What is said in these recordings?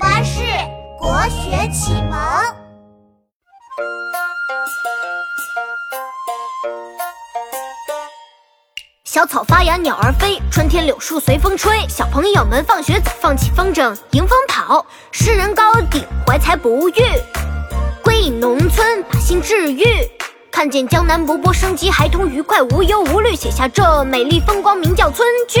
巴士国学启蒙。小草发芽，鸟儿飞，春天柳树随风吹。小朋友们放学早，放起风筝迎风跑。诗人高鼎怀才不遇，归隐农村把心治愈。看见江南勃勃生机，孩童愉快无忧无虑，写下这美丽风光，名叫村居。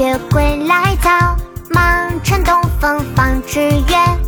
却归来早，忙趁东风放纸鸢。